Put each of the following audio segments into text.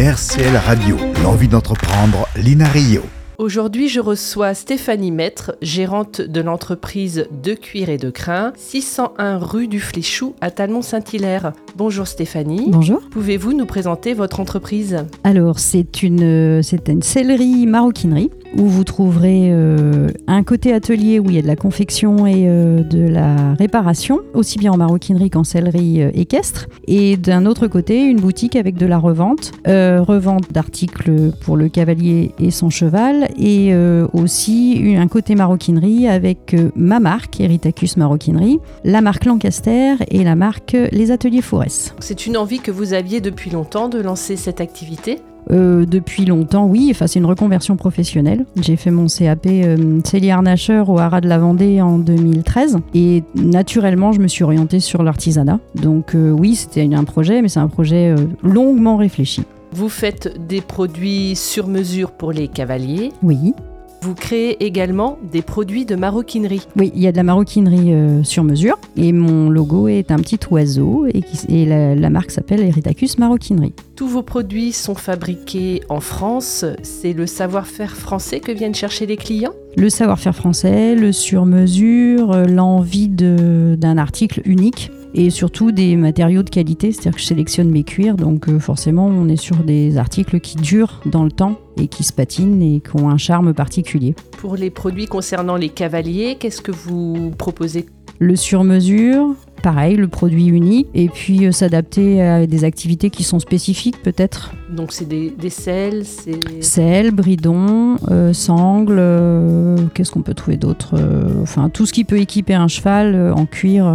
RCL Radio, l'envie d'entreprendre, Lina Rio. Aujourd'hui, je reçois Stéphanie Maître, gérante de l'entreprise De Cuir et de Crin, 601 rue du Fléchou à Talmont-Saint-Hilaire. Bonjour Stéphanie. Bonjour. Pouvez-vous nous présenter votre entreprise? Alors, c'est une, c'est une sellerie maroquinerie où vous trouverez euh, un côté atelier où il y a de la confection et euh, de la réparation, aussi bien en maroquinerie qu'en sellerie euh, équestre. Et d'un autre côté, une boutique avec de la revente, revente d'articles pour le cavalier et son cheval, et aussi un côté maroquinerie avec ma marque, Eritacus Maroquinerie, la marque Lancaster et la marque Les Ateliers Forest. C'est une envie que vous aviez depuis longtemps de lancer cette activité? Euh, depuis longtemps, oui. Enfin, c'est une reconversion professionnelle. J'ai fait mon CAP euh, harnacheur au Haras de la Vendée en 2013. Et naturellement, je me suis orientée sur l'artisanat. Donc euh, oui, c'était un projet, mais c'est un projet euh, longuement réfléchi. Vous faites des produits sur mesure pour les cavaliers. Oui. Vous créez également des produits de maroquinerie. Oui, il y a de la maroquinerie euh, sur mesure. Et mon logo est un petit oiseau. Et, la, la marque s'appelle Eritacus Maroquinerie. Tous vos produits sont fabriqués en France. C'est le savoir-faire français que viennent chercher les clients? Le savoir-faire français, le sur-mesure, euh, l'envie d'un article unique et surtout des matériaux de qualité, c'est-à-dire que je sélectionne mes cuirs, donc euh, forcément on est sur des articles qui durent dans le temps et qui se patinent et qui ont un charme particulier. Pour les produits concernant les cavaliers, qu'est-ce que vous proposez? Le sur-mesure, pareil, le produit unique, et puis euh, s'adapter à des activités qui sont spécifiques peut-être. Donc c'est des, des selles, c'est... Selle, bridon, euh, sangle, euh, qu'est-ce qu'on peut trouver d'autre Euh, Enfin, tout ce qui peut équiper un cheval en cuir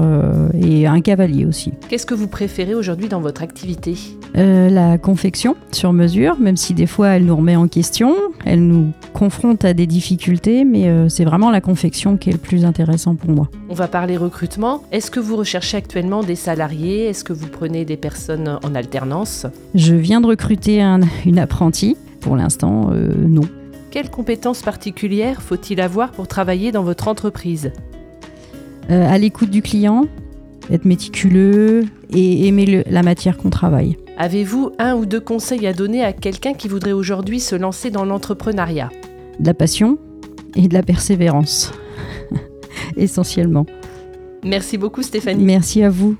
et un cavalier aussi. Qu'est-ce que vous préférez aujourd'hui dans votre activité? La confection sur mesure, même si des fois elle nous remet en question, elle nous confronte à des difficultés, mais c'est vraiment la confection qui est le plus intéressant pour moi. On va parler recrutement. Est-ce que vous recherchez actuellement des salariés? Est-ce que vous prenez des personnes en alternance? Je viens de recruter un- une apprentie. Pour l'instant, euh, non. Quelles compétences particulières faut-il avoir pour travailler dans votre entreprise? Euh, à l'écoute du client, être méticuleux et aimer le- la matière qu'on travaille. Avez-vous un ou deux conseils à donner à quelqu'un qui voudrait aujourd'hui se lancer dans l'entrepreneuriat? De la passion et de la persévérance, essentiellement. Merci beaucoup Stéphanie. Merci à vous.